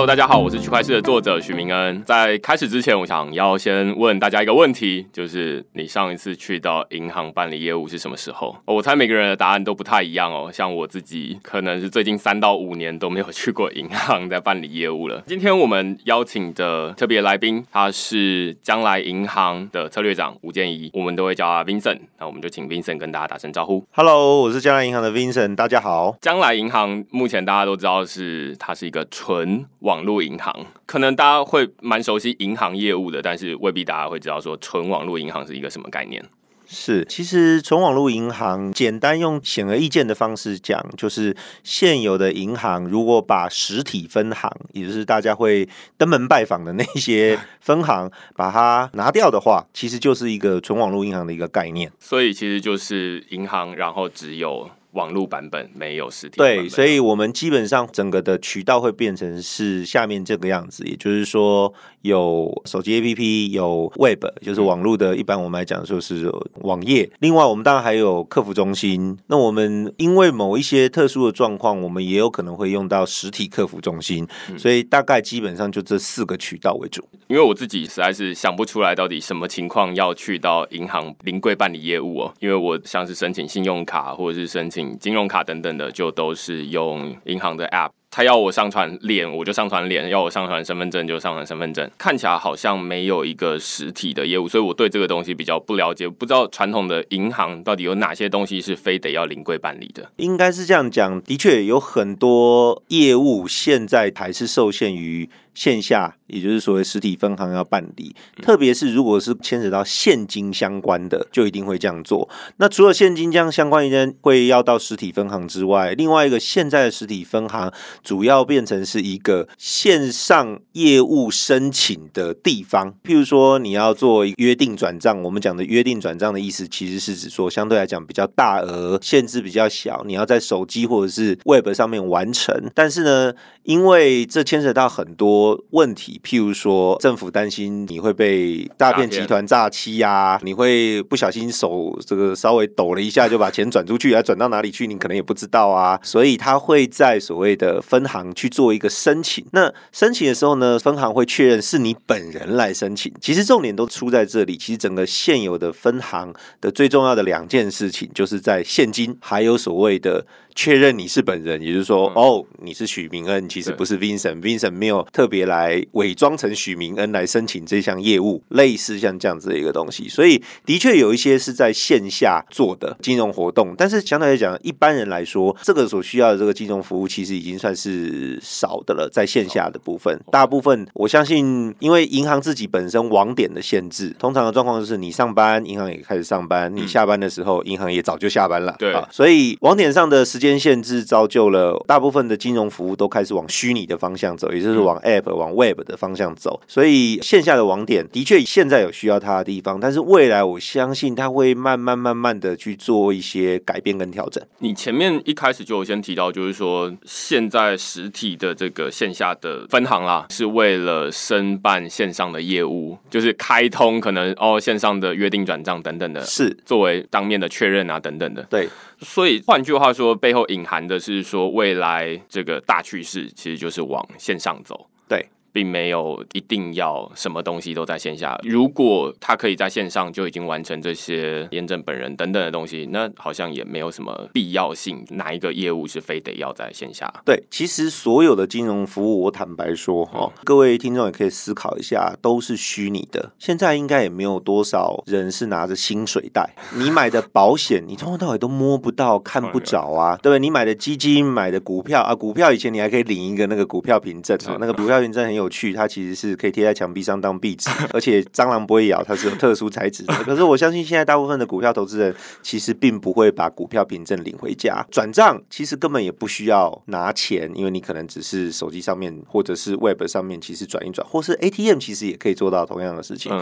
Hello，大家好，我是区块链的作者许明恩。在开始之前，我想要先问大家一个问题，就是你上一次去到银行办理业务是什么时候？我猜每个人的答案都不太一样哦。像我自己，可能是最近三到五年都没有去过银行在办理业务了。今天我们邀请的特别来宾，他是将来银行的策略长吴建怡，我们都会叫他 Vincent。那我们就请 Vincent 跟大家打声招呼。Hello，我是将来银行的 Vincent，大家好。将来银行目前大家都知道是它是一个纯。网络银行，可能大家会蛮熟悉银行业务的，但是未必大家会知道说纯网络银行是一个什么概念。是，其实纯网络银行，简单用显而易见的方式讲，就是现有的银行如果把实体分行，也就是大家会登门拜访的那些分行，把它拿掉的话，其实就是一个纯网络银行的一个概念。所以其实就是银行，然后只有。网络版本没有实体，对，所以我们基本上整个的渠道会变成是下面这个样子，也就是说有手机 APP，有 Web，就是网络的，一般我们来讲说是网页。另外，我们当然还有客服中心。那我们因为某一些特殊的状况，我们也有可能会用到实体客服中心，所以大概基本上就这四个渠道为主。因为我自己实在是想不出来到底什么情况要去到银行临柜办理业务哦，因为我像是申请信用卡或者是申请。金融卡等等的，就都是用银行的 App。他要我上传脸，我就上传脸；要我上传身份证，就上传身份证。看起来好像没有一个实体的业务，所以我对这个东西比较不了解，不知道传统的银行到底有哪些东西是非得要临柜办理的。应该是这样讲，的确有很多业务现在还是受限于。线下，也就是所谓实体分行要办理，特别是如果是牵扯到现金相关的，就一定会这样做。那除了现金这样相关一些会要到实体分行之外，另外一个现在的实体分行主要变成是一个线上业务申请的地方。譬如说，你要做约定转账，我们讲的约定转账的意思，其实是指说相对来讲比较大额，限制比较小，你要在手机或者是 Web 上面完成。但是呢，因为这牵扯到很多。问题，譬如说，政府担心你会被诈骗集团诈欺呀，你会不小心手这个稍微抖了一下就把钱转出去，要转到哪里去，你可能也不知道啊。所以他会在所谓的分行去做一个申请。那申请的时候呢，分行会确认是你本人来申请。其实重点都出在这里。其实整个现有的分行的最重要的两件事情，就是在现金还有所谓的。确认你是本人，也就是说，哦，你是许明恩，其实不是 Vincent，Vincent 没有特别来伪装成许明恩来申请这项业务，类似像这样子的一个东西。所以，的确有一些是在线下做的金融活动，但是相对来讲，一般人来说，这个所需要的这个金融服务其实已经算是少的了。在线下的部分，大部分我相信，因为银行自己本身网点的限制，通常的状况就是你上班，银行也开始上班；你下班的时候，银行也早就下班了。对，啊所以网点上的时间限制造就了大部分的金融服务都开始往虚拟的方向走，也就是往 App、往 Web 的方向走。所以线下的网点的确现在有需要它的地方，但是未来我相信它会慢慢慢慢的去做一些改变跟调整。你前面一开始就有先提到，就是说现在实体的这个线下的分行啦，是为了申办线上的业务，就是开通可能哦线上的约定转账等等的，是作为当面的确认啊等等的，对。所以换句话说，背后隐含的是说，未来这个大趋势其实就是往线上走。对。并没有一定要什么东西都在线下。如果他可以在线上就已经完成这些验证本人等等的东西，那好像也没有什么必要性。哪一个业务是非得要在线下？对，其实所有的金融服务，我坦白说哈，各位听众也可以思考一下，都是虚拟的。现在应该也没有多少人是拿着薪水袋。你买的保险，你从头到尾都摸不到、看不着啊，对不对？你买的基金、买的股票啊，股票以前你还可以领一个那个股票凭证啊，那个股票凭证很有。有趣，它其实是可以贴在墙壁上当壁纸，而且蟑螂不会咬，它是有特殊材质的。可是我相信现在大部分的股票投资人其实并不会把股票凭证领回家转账，其实根本也不需要拿钱，因为你可能只是手机上面或者是 Web 上面其实转一转，或是 ATM 其实也可以做到同样的事情。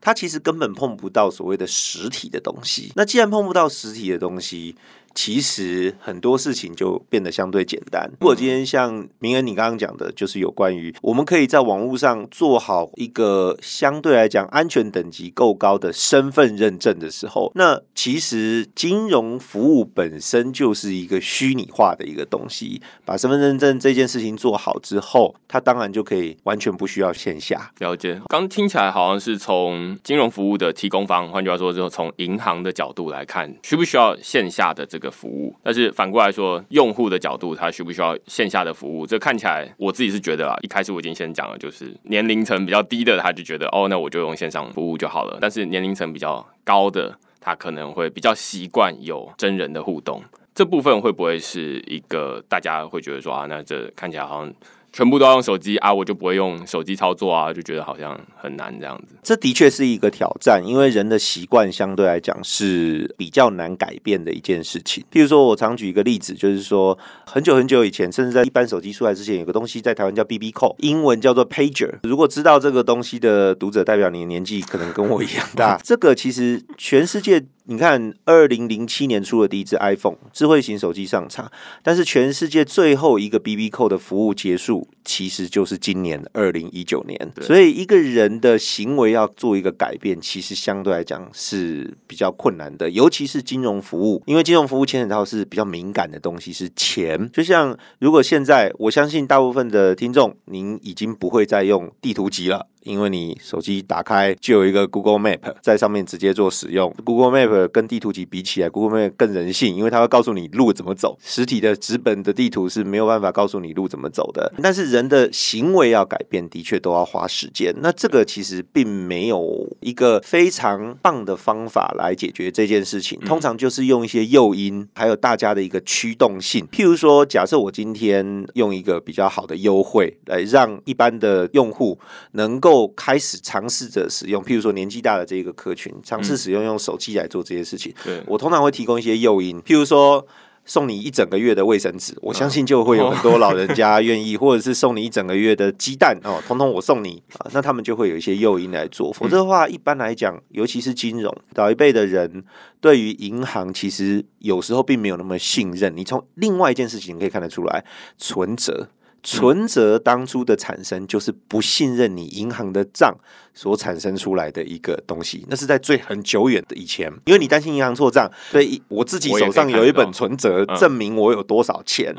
它其实根本碰不到所谓的实体的东西。那既然碰不到实体的东西，其实很多事情就变得相对简单。如果今天像明恩你刚刚讲的，就是有关于我们可以在网络上做好一个相对来讲安全等级够高的身份认证的时候，那其实金融服务本身就是一个虚拟化的一个东西。把身份认证这件事情做好之后，它当然就可以完全不需要线下。了解，刚听起来好像是从金融服务的提供方，换句话说，就从银行的角度来看，需不需要线下的这个的服务？但是反过来说，用户的角度，他需不需要线下的服务？这看起来，我自己是觉得啊，一开始我已经先讲了，就是年龄层比较低的，他就觉得哦，那我就用线上服务就好了。但是年龄层比较高的，他可能会比较习惯有真人的互动。这部分会不会是一个大家会觉得说啊，那这看起来好像。全部都要用手机啊，我就不会用手机操作啊，就觉得好像很难这样子。这的确是一个挑战，因为人的习惯相对来讲是比较难改变的一件事情。譬如说，我常举一个例子，就是说很久很久以前，甚至在一般手机出来之前，有个东西在台湾叫 BB Call，英文叫做 Pager。如果知道这个东西的读者，代表你的年纪可能跟我一样大。这个其实全世界。你看，二零零七年出了第一支 iPhone 智慧型手机上场，但是全世界最后一个 BB 扣的服务结束，其实就是今年二零一九年。所以一个人的行为要做一个改变，其实相对来讲是比较困难的，尤其是金融服务，因为金融服务牵扯到是比较敏感的东西，是钱。就像如果现在，我相信大部分的听众，您已经不会再用地图集了。因为你手机打开就有一个 Google Map 在上面直接做使用，Google Map 跟地图集比起来，Google Map 更人性，因为它会告诉你路怎么走。实体的纸本的地图是没有办法告诉你路怎么走的。但是人的行为要改变，的确都要花时间。那这个其实并没有一个非常棒的方法来解决这件事情。通常就是用一些诱因，还有大家的一个驱动性。譬如说，假设我今天用一个比较好的优惠来让一般的用户能够。开始尝试着使用，譬如说年纪大的这一个客群，尝试使用用手机来做这些事情。对我通常会提供一些诱因，譬如说送你一整个月的卫生纸，我相信就会有很多老人家愿意，或者是送你一整个月的鸡蛋哦，通通我送你啊，那他们就会有一些诱因来做。否则的话，一般来讲，尤其是金融老一辈的人，对于银行其实有时候并没有那么信任。你从另外一件事情可以看得出来，存折。存折当初的产生就是不信任你银行的账所产生出来的一个东西，那是在最很久远的以前，因为你担心银行错账，所以我自己手上有一本存折，证明我有多少钱。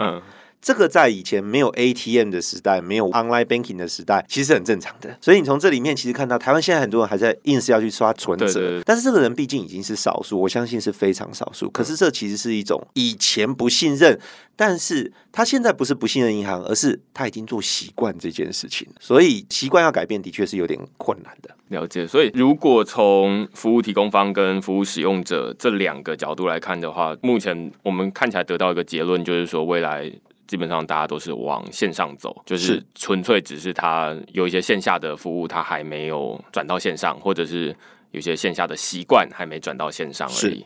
这个在以前没有 ATM 的时代，没有 online banking 的时代，其实很正常的。所以你从这里面其实看到，台湾现在很多人还在硬是要去刷存折，但是这个人毕竟已经是少数，我相信是非常少数。可是这其实是一种以前不信任，但是他现在不是不信任银行，而是他已经做习惯这件事情，所以习惯要改变的确是有点困难的。了解。所以如果从服务提供方跟服务使用者这两个角度来看的话，目前我们看起来得到一个结论，就是说未来。基本上大家都是往线上走，就是纯粹只是他有一些线下的服务，他还没有转到线上，或者是有些线下的习惯还没转到线上而已。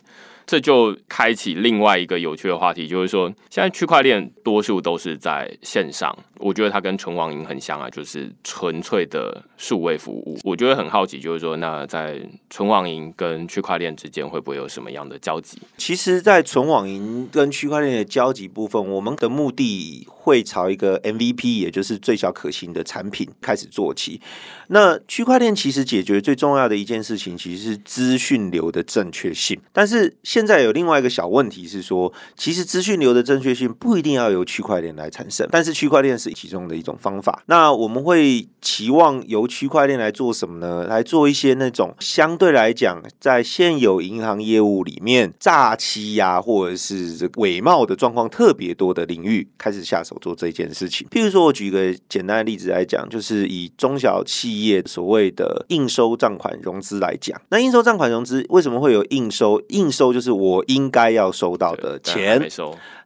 这就开启另外一个有趣的话题，就是说，现在区块链多数都是在线上，我觉得它跟纯网银很像啊，就是纯粹的数位服务。我觉得很好奇，就是说，那在纯网银跟区块链之间会不会有什么样的交集？其实，在纯网银跟区块链的交集部分，我们的目的会朝一个 MVP，也就是最小可行的产品开始做起。那区块链其实解决最重要的一件事情，其实是资讯流的正确性，但是现现在有另外一个小问题是说，其实资讯流的正确性不一定要由区块链来产生，但是区块链是其中的一种方法。那我们会期望由区块链来做什么呢？来做一些那种相对来讲，在现有银行业务里面诈欺呀，或者是这伪冒的状况特别多的领域，开始下手做这件事情。譬如说，我举一个简单的例子来讲，就是以中小企业所谓的应收账款融资来讲，那应收账款融资为什么会有应收？应收就。我应该要收到的钱，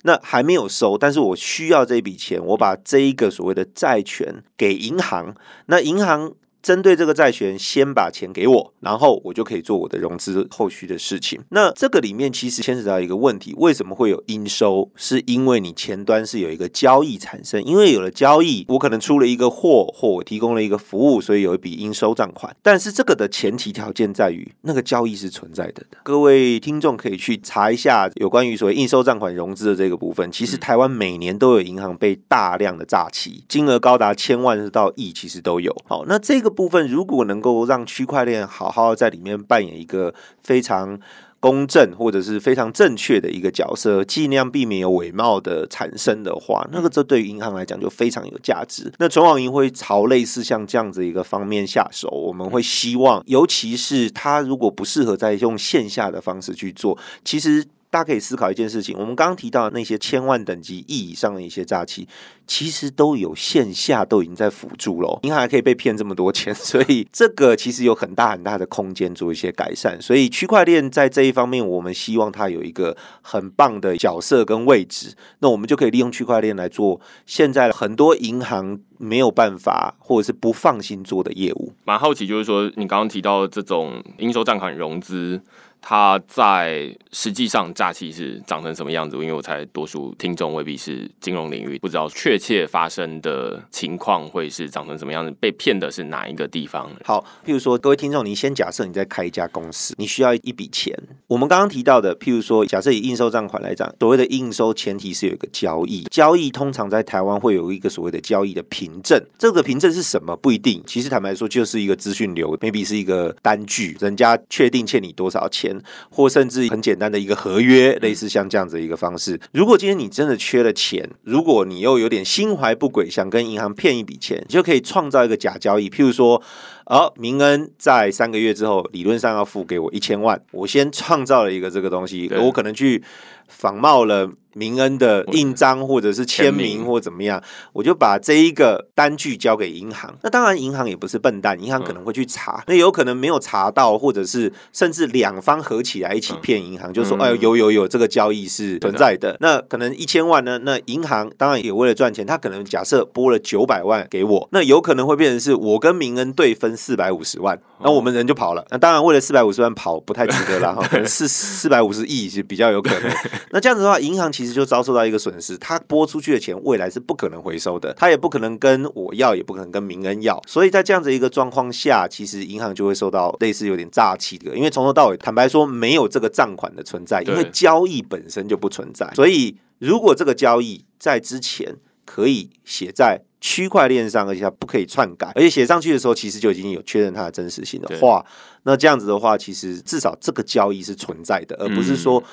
那还没有收，但是我需要这笔钱，我把这一个所谓的债权给银行，那银行针对这个债权，先把钱给我，然后我就可以做我的融资后续的事情。那这个里面其实牵扯到一个问题，为什么会有应收？是因为你前端是有一个交易产生，因为有了交易，我可能出了一个货，或我提供了一个服务，所以有一笔应收账款。但是这个的前提条件在于，那个交易是存在的。各位听众可以去查一下有关于所谓应收账款融资的这个部分。其实台湾每年都有银行被大量的诈欺，金额高达千万到亿，其实都有。好，那这个部分如果能够让区块链好好在里面扮演一个非常公正或者是非常正确的一个角色，尽量避免有伪冒的产生的话，那个这对于银行来讲就非常有价值。那存网银会朝类似像这样子一个方面下手，我们会希望，尤其是它如果不适合再用线下的方式去做，其实。大家可以思考一件事情，我们刚刚提到那些千万等级亿以上的一些诈欺，其实都有线下都已经在辅助了，银行还可以被骗这么多钱，所以这个其实有很大很大的空间做一些改善。所以区块链在这一方面，我们希望它有一个很棒的角色跟位置，那我们就可以利用区块链来做现在很多银行没有办法或者是不放心做的业务。蛮好奇，就是说你刚刚提到这种应收账款融资。它在实际上诈欺是长成什么样子？因为我猜多数听众未必是金融领域，不知道确切发生的情况会是长成什么样子，被骗的是哪一个地方？好，譬如说各位听众，你先假设你在开一家公司，你需要一笔钱。我们刚刚提到的，譬如说，假设以应收账款来讲，所谓的应收前提是有一个交易，交易通常在台湾会有一个所谓的交易的凭证，这个凭证是什么不一定。其实坦白说，就是一个资讯流，maybe 是一个单据，人家确定欠你多少钱。或甚至很简单的一个合约，类似像这样子一个方式。如果今天你真的缺了钱，如果你又有点心怀不轨，想跟银行骗一笔钱，你就可以创造一个假交易。譬如说，哦，明恩在三个月之后理论上要付给我一千万，我先创造了一个这个东西，我可能去仿冒了。明恩的印章或者是签名或怎么样，我就把这一个单据交给银行。那当然，银行也不是笨蛋，银行可能会去查。那有可能没有查到，或者是甚至两方合起来一起骗银行，就说：“哎，有有有，这个交易是存在的。”那可能一千万呢？那银行当然也为了赚钱，他可能假设拨了九百万给我，那有可能会变成是我跟明恩对分四百五十万，那我们人就跑了。那当然，为了四百五十万跑不太值得了 哈，可能是四百五十亿是比较有可能。那这样子的话，银行其其实就遭受到一个损失，它拨出去的钱未来是不可能回收的，他也不可能跟我要，也不可能跟民恩要，所以在这样子一个状况下，其实银行就会受到类似有点诈欺的，因为从头到尾坦白说没有这个账款的存在，因为交易本身就不存在，所以如果这个交易在之前可以写在区块链上，而且它不可以篡改，而且写上去的时候其实就已经有确认它的真实性的话，那这样子的话，其实至少这个交易是存在的，而不是说。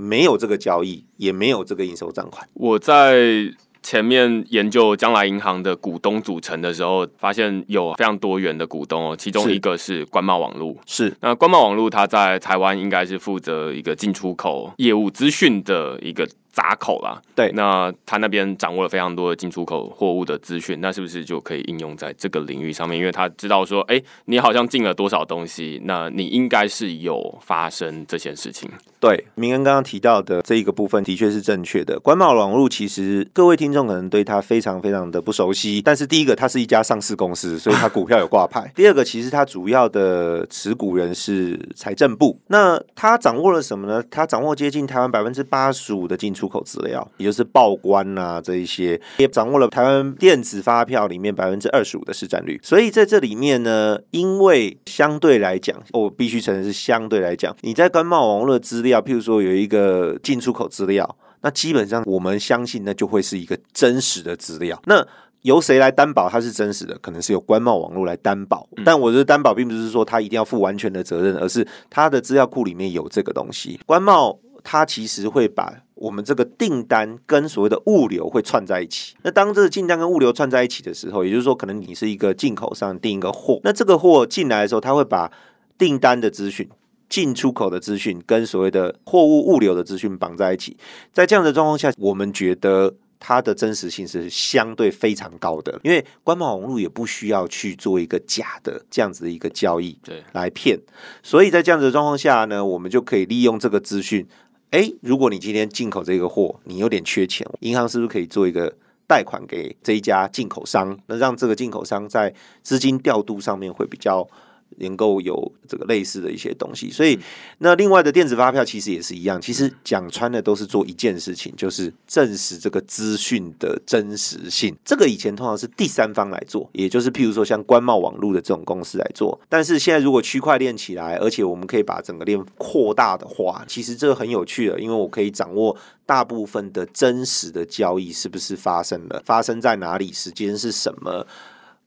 没有这个交易，也没有这个应收账款。我在前面研究将来银行的股东组成的时候，发现有非常多元的股东哦，其中一个是官贸网络。是那官贸网络，它在台湾应该是负责一个进出口业务资讯的一个。闸口啦，对，那他那边掌握了非常多的进出口货物的资讯，那是不是就可以应用在这个领域上面？因为他知道说，哎，你好像进了多少东西，那你应该是有发生这件事情。对，明恩刚刚提到的这一个部分的。确是正确的。官贸网络其实各位听众可能对它非常非常的。不熟悉，但是第一个，它是一家上市公司，所以它股票有挂牌。第二个，其实它主要的。持股人是财政部，那它掌握了什么呢？它掌握接近台湾百分之八十五的。进出口资料，也就是报关啊这一些，也掌握了台湾电子发票里面百分之二十五的市占率。所以在这里面呢，因为相对来讲，我必须承认是相对来讲，你在官贸网络资料，譬如说有一个进出口资料，那基本上我们相信那就会是一个真实的资料。那由谁来担保它是真实的？可能是由官贸网络来担保，但我的担保并不是说他一定要负完全的责任，而是他的资料库里面有这个东西。官贸。它其实会把我们这个订单跟所谓的物流会串在一起。那当这个订单跟物流串在一起的时候，也就是说，可能你是一个进口商订一个货，那这个货进来的时候，它会把订单的资讯、进出口的资讯跟所谓的货物物流的资讯绑在一起。在这样的状况下，我们觉得。它的真实性是相对非常高的，因为官网网路也不需要去做一个假的这样子的一个交易，对，来骗。所以在这样子的状况下呢，我们就可以利用这个资讯。哎，如果你今天进口这个货，你有点缺钱，银行是不是可以做一个贷款给这一家进口商，那让这个进口商在资金调度上面会比较。能够有这个类似的一些东西，所以那另外的电子发票其实也是一样，其实讲穿的都是做一件事情，就是证实这个资讯的真实性。这个以前通常是第三方来做，也就是譬如说像官贸网络的这种公司来做。但是现在如果区块链起来，而且我们可以把整个链扩大的话，其实这个很有趣的，因为我可以掌握大部分的真实的交易是不是发生了，发生在哪里，时间是什么。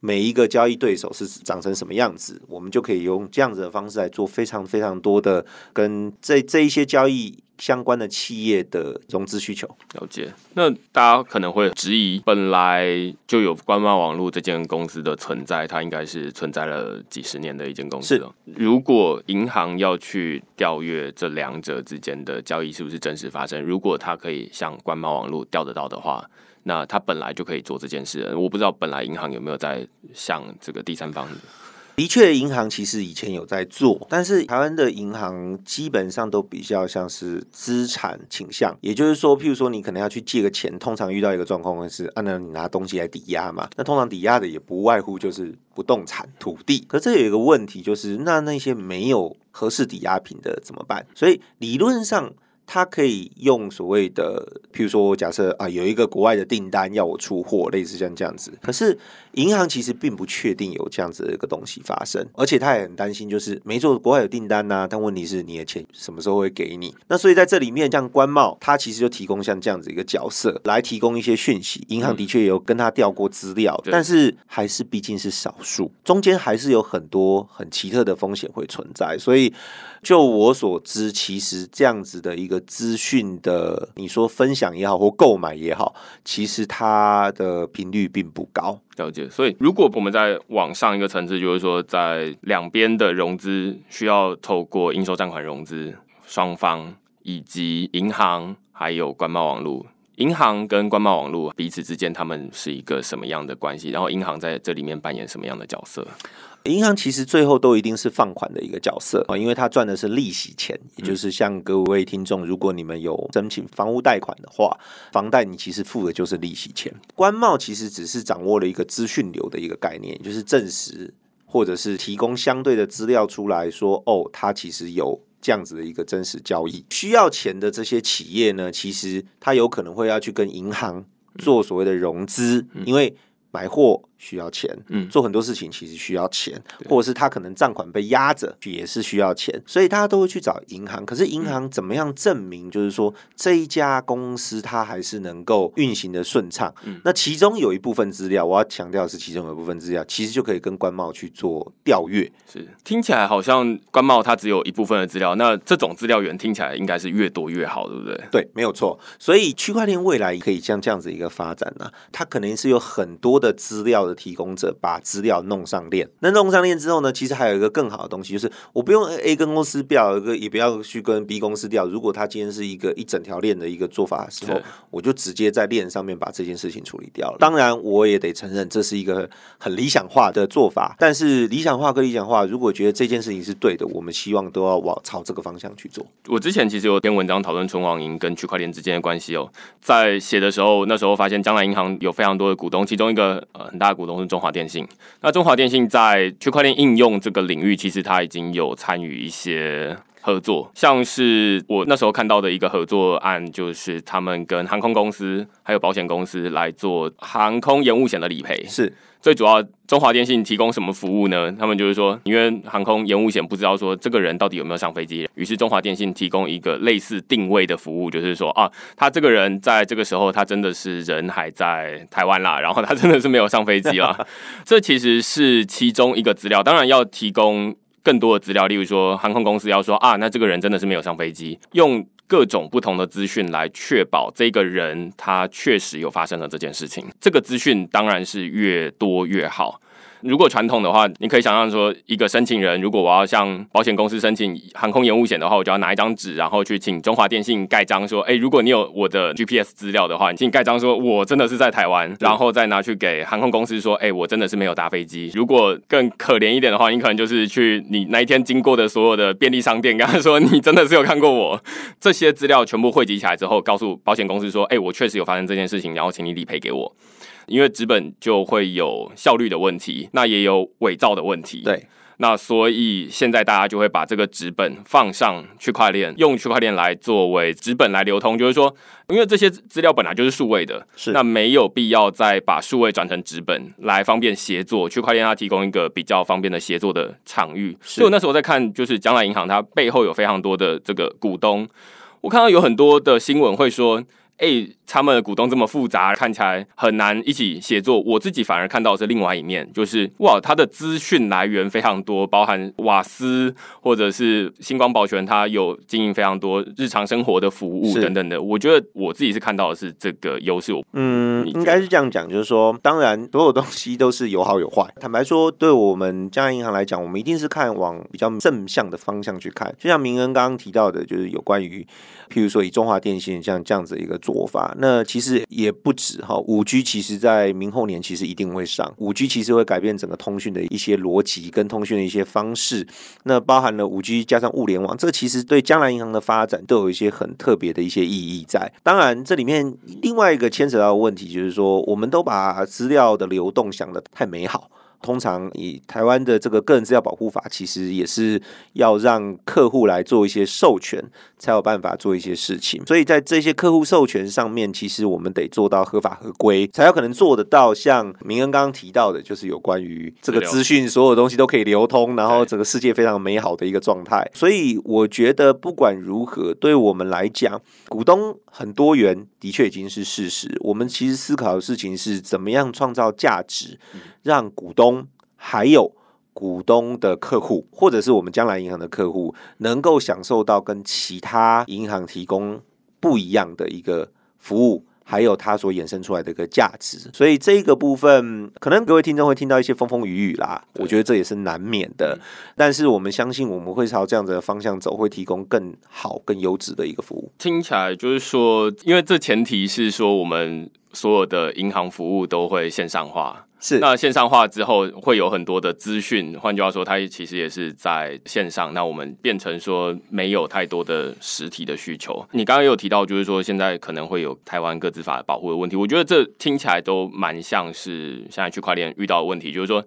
每一个交易对手是长成什么样子，我们就可以用这样子的方式来做非常非常多的跟这这一些交易相关的企业的融资需求。了解。那大家可能会质疑，本来就有官贸网络这间公司的存在，它应该是存在了几十年的一间公司。了。如果银行要去调阅这两者之间的交易是不是真实发生，如果它可以向官贸网络调得到的话。那他本来就可以做这件事，我不知道本来银行有没有在向这个第三方。的确，银行其实以前有在做，但是台湾的银行基本上都比较像是资产倾向，也就是说，譬如说你可能要去借个钱，通常遇到一个状况是，按照你拿东西来抵押嘛，那通常抵押的也不外乎就是不动产、土地。可这有一个问题，就是那那些没有合适抵押品的怎么办？所以理论上。他可以用所谓的，譬如说，假设啊，有一个国外的订单要我出货，类似像这样子。可是银行其实并不确定有这样子的一个东西发生，而且他也很担心，就是没错，国外有订单呐，但问题是你的钱什么时候会给你？那所以在这里面，像官贸，它其实就提供像这样子一个角色，来提供一些讯息。银行的确有跟他调过资料，但是还是毕竟是少数，中间还是有很多很奇特的风险会存在。所以就我所知，其实这样子的一个。资讯的，你说分享也好，或购买也好，其实它的频率并不高。了解，所以如果我们在往上一个层次，就是说，在两边的融资需要透过应收账款融资双方，以及银行还有官贸网络，银行跟官贸网络彼此之间，他们是一个什么样的关系？然后银行在这里面扮演什么样的角色？银行其实最后都一定是放款的一个角色啊，因为他赚的是利息钱，也就是像各位听众，如果你们有申请房屋贷款的话，房贷你其实付的就是利息钱。官贸其实只是掌握了一个资讯流的一个概念，就是证实或者是提供相对的资料出来说，哦，它其实有这样子的一个真实交易。需要钱的这些企业呢，其实它有可能会要去跟银行做所谓的融资，因为买货。需要钱，嗯，做很多事情其实需要钱，或者是他可能账款被压着，也是需要钱，所以大家都会去找银行。可是银行怎么样证明，就是说这一家公司它还是能够运行的顺畅？嗯，那其中有一部分资料，我要强调是其中有一部分资料，其实就可以跟官贸去做调阅。是听起来好像官贸它只有一部分的资料，那这种资料源听起来应该是越多越好，对不对？对，没有错。所以区块链未来可以像这样子一个发展呢，它可能是有很多的资料。提供者把资料弄上链，那弄上链之后呢，其实还有一个更好的东西，就是我不用 A 跟公司调一个，也不要去跟 B 公司调。如果他今天是一个一整条链的一个做法的时候，我就直接在链上面把这件事情处理掉了。当然，我也得承认这是一个很理想化的做法，但是理想化跟理想化，如果觉得这件事情是对的，我们希望都要往朝这个方向去做。我之前其实有篇文章讨论存网银跟区块链之间的关系哦，在写的时候，那时候发现将来银行有非常多的股东，其中一个呃很大的股东是中华电信。那中华电信在区块链应用这个领域，其实它已经有参与一些合作，像是我那时候看到的一个合作案，就是他们跟航空公司还有保险公司来做航空延误险的理赔，是。最主要，中华电信提供什么服务呢？他们就是说，因为航空延误险不知道说这个人到底有没有上飞机，于是中华电信提供一个类似定位的服务，就是说啊，他这个人在这个时候他真的是人还在台湾啦，然后他真的是没有上飞机啦。这其实是其中一个资料，当然要提供更多的资料，例如说航空公司要说啊，那这个人真的是没有上飞机，用。各种不同的资讯来确保这个人他确实有发生了这件事情。这个资讯当然是越多越好。如果传统的话，你可以想象说，一个申请人如果我要向保险公司申请航空延误险的话，我就要拿一张纸，然后去请中华电信盖章，说，哎，如果你有我的 GPS 资料的话，请盖章说我真的是在台湾，然后再拿去给航空公司说，哎，我真的是没有搭飞机。如果更可怜一点的话，你可能就是去你那一天经过的所有的便利商店，跟他说你真的是有看过我，这些资料全部汇集起来之后，告诉保险公司说，哎，我确实有发生这件事情，然后请你理赔给我。因为纸本就会有效率的问题，那也有伪造的问题。对，那所以现在大家就会把这个纸本放上区块链，用区块链来作为纸本来流通。就是说，因为这些资料本来就是数位的，是那没有必要再把数位转成纸本来方便协作。区块链它提供一个比较方便的协作的场域。所以我那时候在看，就是将来银行它背后有非常多的这个股东，我看到有很多的新闻会说。哎，他们的股东这么复杂，看起来很难一起协作。我自己反而看到是另外一面，就是哇，它的资讯来源非常多，包含瓦斯或者是星光保全，它有经营非常多日常生活的服务等等的。我觉得我自己是看到的是这个优势。嗯，应该是这样讲，就是说，当然所有东西都是有好有坏。坦白说，对我们江南银行来讲，我们一定是看往比较正向的方向去看。就像明恩刚刚提到的，就是有关于。譬如说，以中华电信像这样子一个做法，那其实也不止哈。五 G 其实在明后年其实一定会上，五 G 其实会改变整个通讯的一些逻辑跟通讯的一些方式。那包含了五 G 加上物联网，这个其实对将来银行的发展都有一些很特别的一些意义在。当然，这里面另外一个牵扯到的问题就是说，我们都把资料的流动想的太美好。通常以台湾的这个个人资料保护法，其实也是要让客户来做一些授权，才有办法做一些事情。所以在这些客户授权上面，其实我们得做到合法合规，才有可能做得到。像明恩刚刚提到的，就是有关于这个资讯，所有东西都可以流通，然后整个世界非常美好的一个状态。所以我觉得不管如何，对我们来讲，股东很多元，的确已经是事实。我们其实思考的事情是怎么样创造价值。让股东还有股东的客户，或者是我们将来银行的客户，能够享受到跟其他银行提供不一样的一个服务，还有它所衍生出来的一个价值。所以这个部分，可能各位听众会听到一些风风雨雨啦，我觉得这也是难免的。但是我们相信，我们会朝这样子的方向走，会提供更好、更优质的一个服务。听起来就是说，因为这前提是说，我们所有的银行服务都会线上化。是，那线上化之后会有很多的资讯，换句话说，它其实也是在线上。那我们变成说没有太多的实体的需求。你刚刚有提到，就是说现在可能会有台湾各自法保护的问题。我觉得这听起来都蛮像是现在区块链遇到的问题，就是说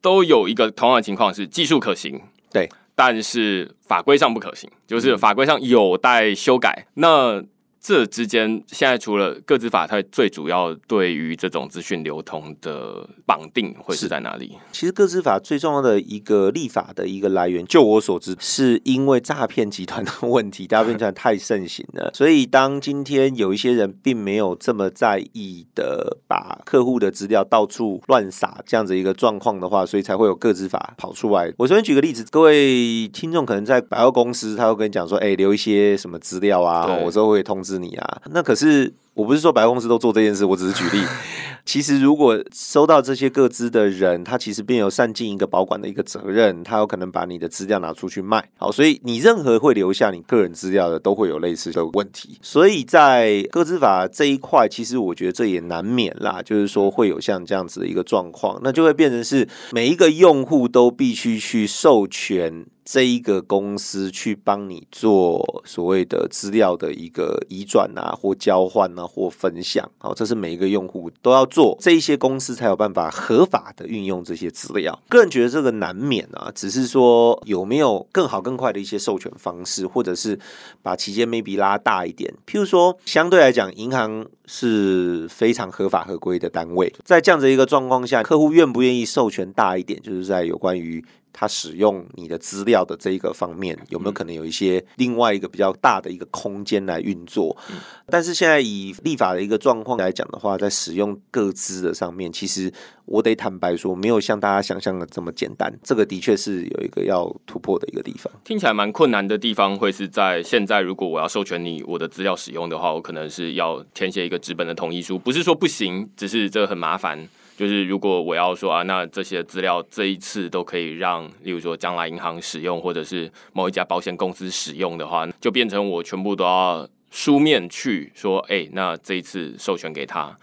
都有一个同样的情况是技术可行，对，但是法规上不可行，就是法规上有待修改。那这之间，现在除了各自法，它最主要对于这种资讯流通的绑定会是在哪里？其实各自法最重要的一个立法的一个来源，就我所知，是因为诈骗集团的问题，诈骗集团太盛行了。所以当今天有一些人并没有这么在意的把客户的资料到处乱撒这样子一个状况的话，所以才会有各自法跑出来。我这边举个例子，各位听众可能在百货公司，他会跟你讲说：“哎，留一些什么资料啊，我之后会通知。”你啊，那可是我不是说百货公司都做这件事，我只是举例。其实如果收到这些个资的人，他其实便有善尽一个保管的一个责任，他有可能把你的资料拿出去卖。好，所以你任何会留下你个人资料的，都会有类似的问题。所以在个资法这一块，其实我觉得这也难免啦，就是说会有像这样子的一个状况，那就会变成是每一个用户都必须去授权。这一个公司去帮你做所谓的资料的一个移转啊，或交换啊，或分享，好，这是每一个用户都要做，这一些公司才有办法合法的运用这些资料。个人觉得这个难免啊，只是说有没有更好更快的一些授权方式，或者是把期间 maybe 拉大一点。譬如说，相对来讲，银行是非常合法合规的单位，在这样子一个状况下，客户愿不愿意授权大一点，就是在有关于。他使用你的资料的这一个方面，有没有可能有一些另外一个比较大的一个空间来运作？但是现在以立法的一个状况来讲的话，在使用各资的上面，其实我得坦白说，没有像大家想象的这么简单。这个的确是有一个要突破的一个地方。听起来蛮困难的地方，会是在现在，如果我要授权你我的资料使用的话，我可能是要填写一个纸本的同意书，不是说不行，只是这个很麻烦。就是如果我要说啊，那这些资料这一次都可以让，例如说将来银行使用，或者是某一家保险公司使用的话，就变成我全部都要书面去说，哎，那这一次授权给他。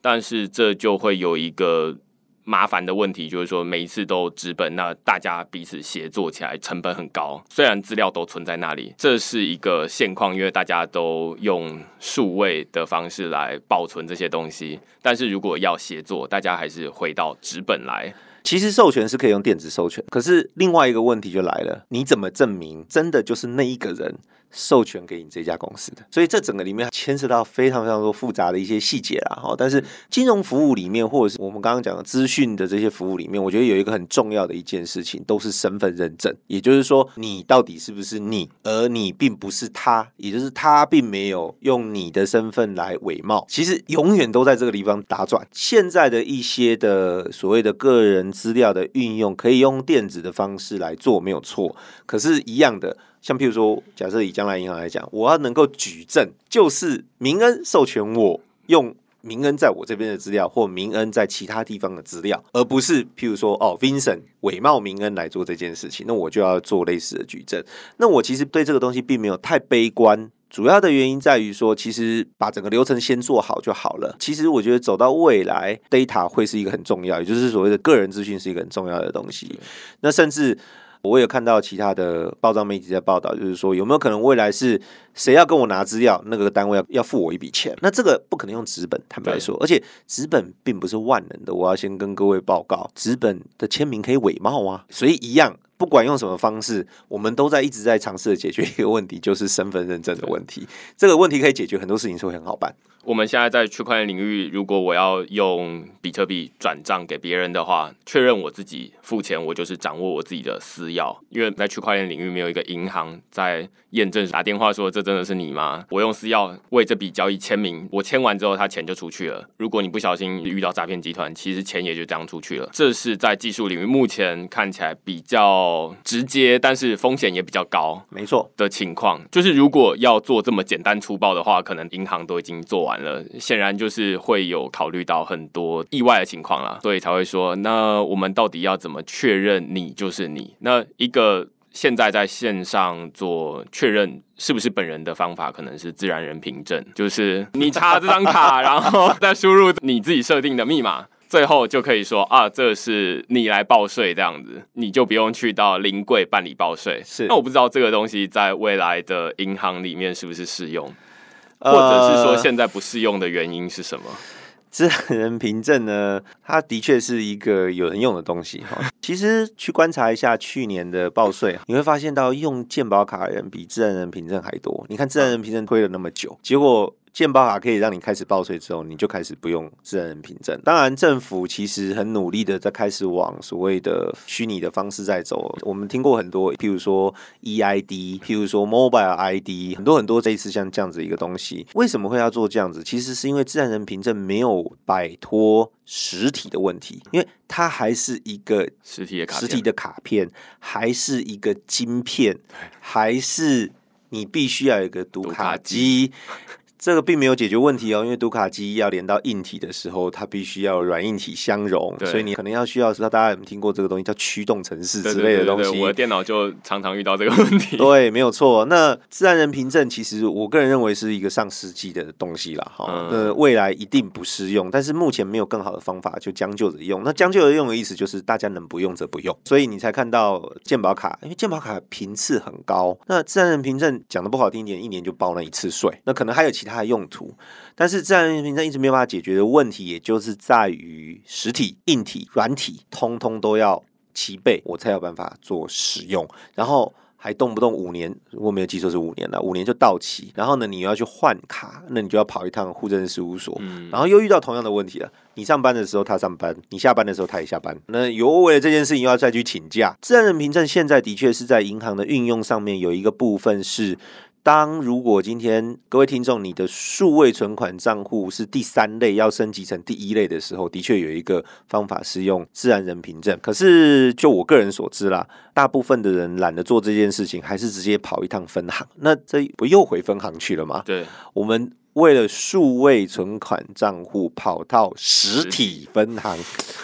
但是这就会有一个麻烦的问题，就是说每一次都纸本，那大家彼此协作起来成本很高。虽然资料都存在那里，这是一个现况，因为大家都用数位的方式来保存这些东西。但是如果要协作，大家还是回到纸本来。其实授权是可以用电子授权，可是另外一个问题就来了，你怎么证明真的就是那一个人？授权给你这家公司的，所以这整个里面牵涉到非常非常多复杂的一些细节啦。哈，但是金融服务里面，或者是我们刚刚讲的资讯的这些服务里面，我觉得有一个很重要的一件事情，都是身份认证。也就是说，你到底是不是你，而你并不是他，也就是他并没有用你的身份来伪冒。其实永远都在这个地方打转。现在的一些的所谓的个人资料的运用，可以用电子的方式来做，没有错。可是，一样的。像譬如说，假设以将来银行来讲，我要能够举证，就是明恩授权我用明恩在我这边的资料，或明恩在其他地方的资料，而不是譬如说哦，Vincent 伪冒明恩来做这件事情，那我就要做类似的举证。那我其实对这个东西并没有太悲观，主要的原因在于说，其实把整个流程先做好就好了。其实我觉得走到未来，data 会是一个很重要，也就是所谓的个人资讯是一个很重要的东西。那甚至。我有看到其他的报章媒体在报道，就是说有没有可能未来是谁要跟我拿资料，那个单位要要付我一笔钱？那这个不可能用纸本，坦白说，而且纸本并不是万能的。我要先跟各位报告，纸本的签名可以伪冒啊，所以一样。不管用什么方式，我们都在一直在尝试的解决一个问题，就是身份认证的问题。这个问题可以解决很多事情，是会很好办。我们现在在区块链领域，如果我要用比特币转账给别人的话，确认我自己付钱，我就是掌握我自己的私钥。因为在区块链领域，没有一个银行在验证打电话说这真的是你吗？我用私钥为这笔交易签名，我签完之后，他钱就出去了。如果你不小心遇到诈骗集团，其实钱也就这样出去了。这是在技术领域目前看起来比较。直接，但是风险也比较高，没错的情况，就是如果要做这么简单粗暴的话，可能银行都已经做完了。显然就是会有考虑到很多意外的情况了，所以才会说，那我们到底要怎么确认你就是你？那一个现在在线上做确认是不是本人的方法，可能是自然人凭证，就是你插这张卡，然后再输入你自己设定的密码。最后就可以说啊，这是你来报税这样子，你就不用去到临柜办理报税。是，那我不知道这个东西在未来的银行里面是不是适用，或者是说现在不适用的原因是什么？自然人凭证呢，它的确是一个有人用的东西哈。其实去观察一下去年的报税，你会发现到用健保卡的人比自然人凭证还多。你看自然人凭证推了那么久，结果。健保卡可以让你开始报税之后，你就开始不用自然人凭证。当然，政府其实很努力的在开始往所谓的虚拟的方式在走。我们听过很多，譬如说 EID，譬如说 Mobile ID，很多很多这一次像这样子一个东西。为什么会要做这样子？其实是因为自然人凭证没有摆脱实体的问题，因为它还是一个实体的实体的卡片，还是一个晶片，还是你必须要有一个读卡机。这个并没有解决问题哦，因为读卡机要连到硬体的时候，它必须要软硬体相融，所以你可能要需要知道大家有没有听过这个东西叫驱动程式之类的东西。我的电脑就常常遇到这个问题。对，没有错。那自然人凭证其实我个人认为是一个上世纪的东西了，哈，那未来一定不适用，但是目前没有更好的方法，就将就着用。那将就着用的意思就是大家能不用则不用，所以你才看到健保卡，因为健保卡频次很高。那自然人凭证讲的不好听一点，一年就报那一次税，那可能还有其他。它用途，但是自然人凭证一直没有办法解决的问题，也就是在于实体、硬体、软体，通通都要齐备，我才有办法做使用。然后还动不动五年，如果没有记错是五年了，五年就到期。然后呢，你要去换卡，那你就要跑一趟户政事务所，嗯然后又遇到同样的问题了。你上班的时候他上班，你下班的时候他也下班，那有为了这件事情又要再去请假。自然人凭证现在的确是在银行的运用上面有一个部分是。当如果今天各位听众，你的数位存款账户是第三类要升级成第一类的时候，的确有一个方法是用自然人凭证。可是就我个人所知啦，大部分的人懒得做这件事情，还是直接跑一趟分行。那这不又回分行去了吗？对，我们为了数位存款账户跑到实实体分行，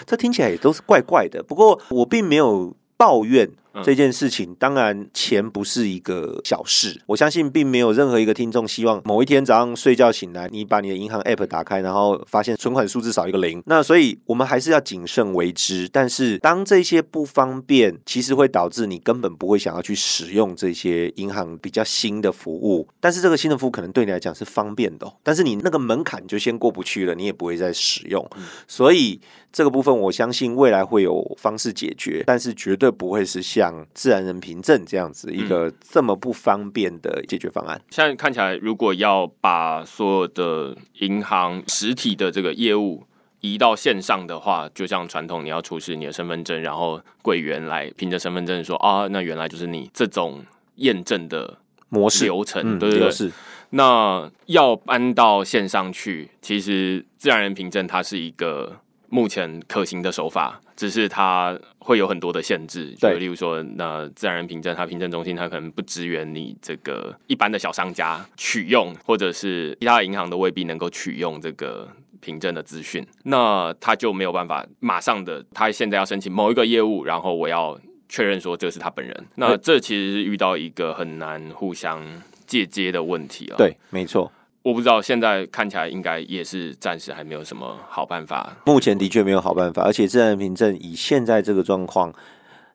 这听起来也都是怪怪的。不过我并没有抱怨嗯这件事情。当然，钱不是一个小事，我相信并没有任何一个听众希望某一天早上睡觉醒来，你把你的银行 app 打开，然后发现存款数字少一个零。那所以我们还是要谨慎为之。但是当这些不方便，其实会导致你根本不会想要去使用这些银行比较新的服务。但是这个新的服务可能对你来讲是方便的哦、但是你那个门槛就先过不去了，你也不会再使用。所以这个部分，我相信未来会有方式解决，但是绝对不会是像自然人凭证这样子一个这么不方便的解决方案。现在看起来，如果要把所有的银行实体的这个业务移到线上的话，就像传统，你要出示你的身份证，然后柜员来凭着身份证说啊，那原来就是你这种验证的模式，流程，嗯，对对对。是那要搬到线上去，其实自然人凭证它是一个目前可行的手法，只是它会有很多的限制，就对例如说，那自然人凭证它凭证中心它可能不支援你这个一般的小商家取用，或者是其他银行都未必能够取用这个。凭证的资讯，那他就没有办法马上的，他现在要申请某一个业务，然后我要确认说这是他本人，那这其实是遇到一个很难互相借接的问题了。对，没错。我不知道，现在看起来应该也是暂时还没有什么好办法。目前的确没有好办法，而且自然人凭证以现在这个状况，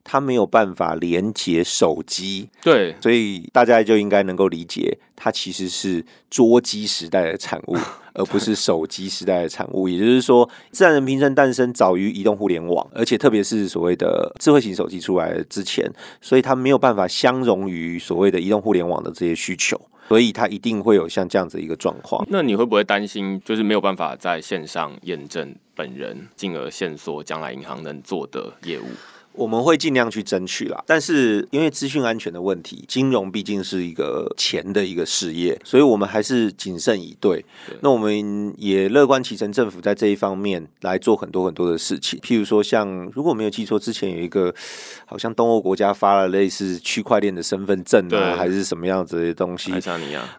它没有办法连接手机，对，所以大家就应该能够理解，它其实是桌机时代的产物，而不是手机时代的产物。也就是说，自然人凭证诞生早于移动互联网，而且特别是所谓的智慧型手机出来之前，所以它没有办法相容于所谓的移动互联网的这些需求，所以它一定会有像这样子一个状况。那你会不会担心，就是没有办法在线上验证本人，进而限缩将来银行能做的业务？我们会尽量去争取啦，但是因为资讯安全的问题，金融毕竟是一个钱的一个事业，所以我们还是谨慎以对。那我们也乐观其成，政府在这一方面来做很多很多的事情，譬如说像如果没有记错，之前有一个好像东欧国家发了类似区块链的身份证对啊，还是什么样子的东西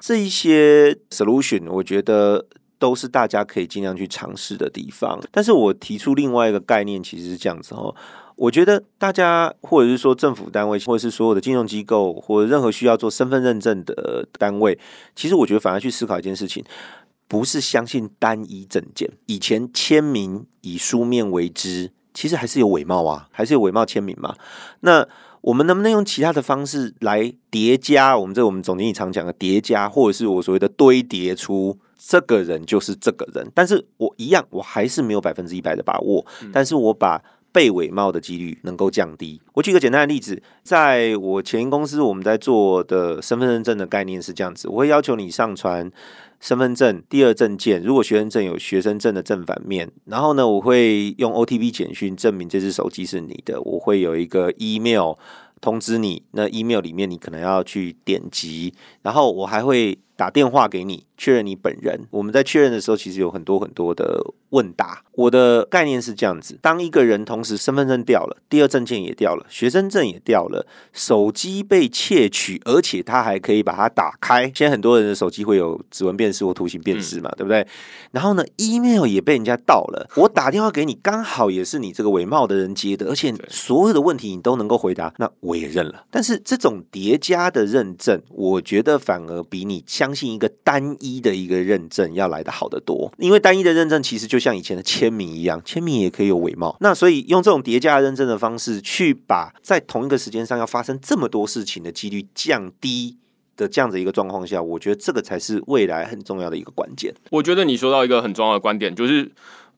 这一些 solution，我觉得都是大家可以尽量去尝试的地方。但是我提出另外一个概念，其实是这样子哦。我觉得大家，或者是说政府单位，或者是所有的金融机构，或者任何需要做身份认证的单位，其实我觉得反而去思考一件事情，不是相信单一证件。以前签名以书面为之，其实还是有伪冒啊，还是有伪冒签名嘛。那我们能不能用其他的方式来叠加？我们这我们总经理常讲的叠加，或者是我所谓的堆叠出这个人就是这个人，但是我一样，我还是没有百分之一百的把握，但是我把。被伪冒的几率能够降低。我举个简单的例子，在我前公司，我们在做的身份认证的概念是这样子：我会要求你上传身份证第二证件，如果学生证有学生证的正反面，然后呢，我会用 OTP 简讯证明这只手机是你的，我会有一个 email 通知你，那 email 里面你可能要去点击，然后我还会打电话给你确认你本人。我们在确认的时候，其实有很多很多的问答。我的概念是这样子：当一个人同时身份证掉了，第二证件也掉了，学生证也掉了，手机被窃取，而且他还可以把它打开。现在很多人的手机会有指纹辨识或图形辨识嘛，对不对？然后呢，email 也被人家盗了。我打电话给你，刚好也是你这个伪冒的人接的，而且所有的问题你都能够回答，那我也认了。但是这种叠加的认证，我觉得反而比你相信一个单一的一个认证要来的好得多。因为单一的认证其实就像以前的签名一样，签名也可以有伪冒。那所以用这种叠加认证的方式，去把在同一个时间上要发生这么多事情的几率降低。的这样的一个状况下，我觉得这个才是未来很重要的一个关键。我觉得你说到一个很重要的观点，就是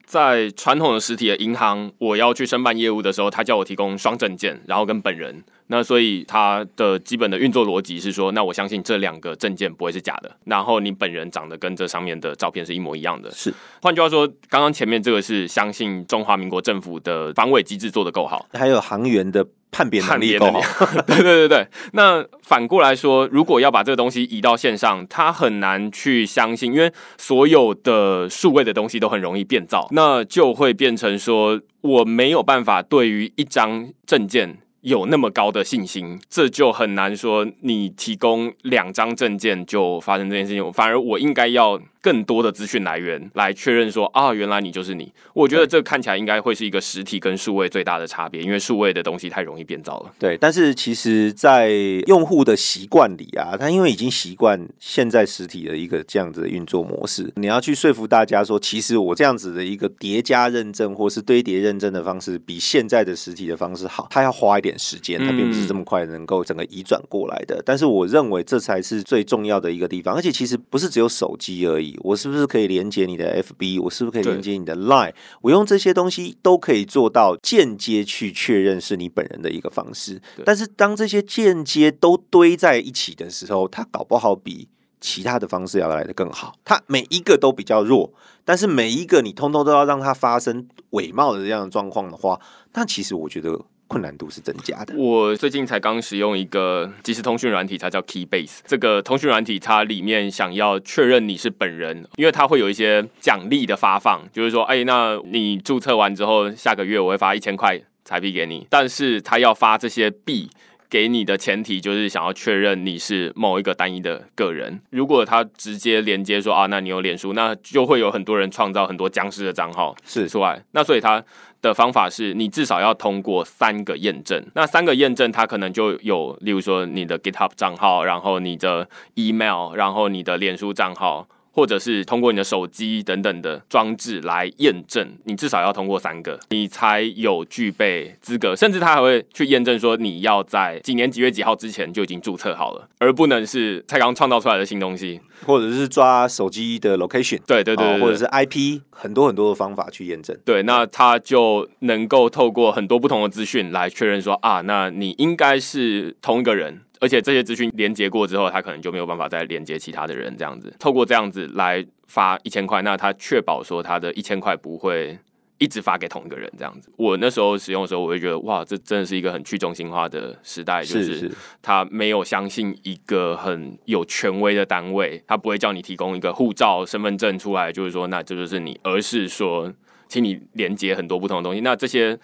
在传统的实体的银行，我要去申办业务的时候，他叫我提供双证件，然后跟本人。那所以他的基本的运作逻辑是说，那我相信这两个证件不会是假的，然后你本人长得跟这上面的照片是一模一样的。是，换句话说，刚刚前面这个是相信中华民国政府的防伪机制做得够好，还有行员的判别能力够好。对对对对，那反过来说，如果要把这个东西移到线上，他很难去相信，因为所有的数位的东西都很容易变造，那就会变成说我没有办法对于一张证件。有那么高的信心，这就很难说你提供两张证件就发生这件事情。反而我应该要。更多的资讯来源来确认说啊，原来你就是你。我觉得这看起来应该会是一个实体跟数位最大的差别，因为数位的东西太容易变造了。对，但是其实，在用户的习惯里啊，他因为已经习惯现在实体的一个这样子的运作模式，你要去说服大家说，其实我这样子的一个叠加认证或是堆叠认证的方式，比现在的实体的方式好，他要花一点时间，他并不是这么快能够整个移转过来的。但是我认为这才是最重要的一个地方，而且其实不是只有手机而已。我是不是可以连接你的 FB？我是不是可以连接你的 Line？我用这些东西都可以做到间接去确认是你本人的一个方式。但是当这些间接都堆在一起的时候，它搞不好比其他的方式要来的更好。它每一个都比较弱，但是每一个你通通都要让它发生伪冒的这样的状况的话，那其实我觉得。困难度是增加的。我最近才刚使用一个即时通讯软体，它叫 Keybase。这个通讯软体，它里面想要确认你是本人，因为它会有一些奖励的发放，就是说，哎，那你注册完之后，下个月我会发一千块彩币给你。但是它要发这些币给你的前提，就是想要确认你是某一个单一的个人。如果他直接连接说啊，那你有脸书，那就会有很多人创造很多僵尸的账号是出来。那所以他。的方法是你至少要通过三个验证，那三个验证它可能就有，例如说你的 GitHub 账号，然后你的 email，然后你的脸书账号。或者是通过你的手机等等的装置来验证，你至少要通过三个，你才有具备资格。甚至他还会去验证说，你要在几年几月几号之前就已经注册好了，而不能是才刚创造出来的新东西，或者是抓手机的 location，对对对，或者是 IP，很多很多的方法去验证。对，那他就能够透过很多不同的资讯来确认说啊，那你应该是同一个人。而且这些资讯连接过之后，他可能就没有办法再连接其他的人，这样子透过这样子来发一千块，那他确保说他的一千块不会一直发给同一个人，这样子。我那时候使用的时候，我会觉得哇，这真的是一个很去中心化的时代，就是他没有相信一个很有权威的单位，他不会叫你提供一个护照、身份证出来，就是说那这就是你，而是说请你连接很多不同的东西，那这些。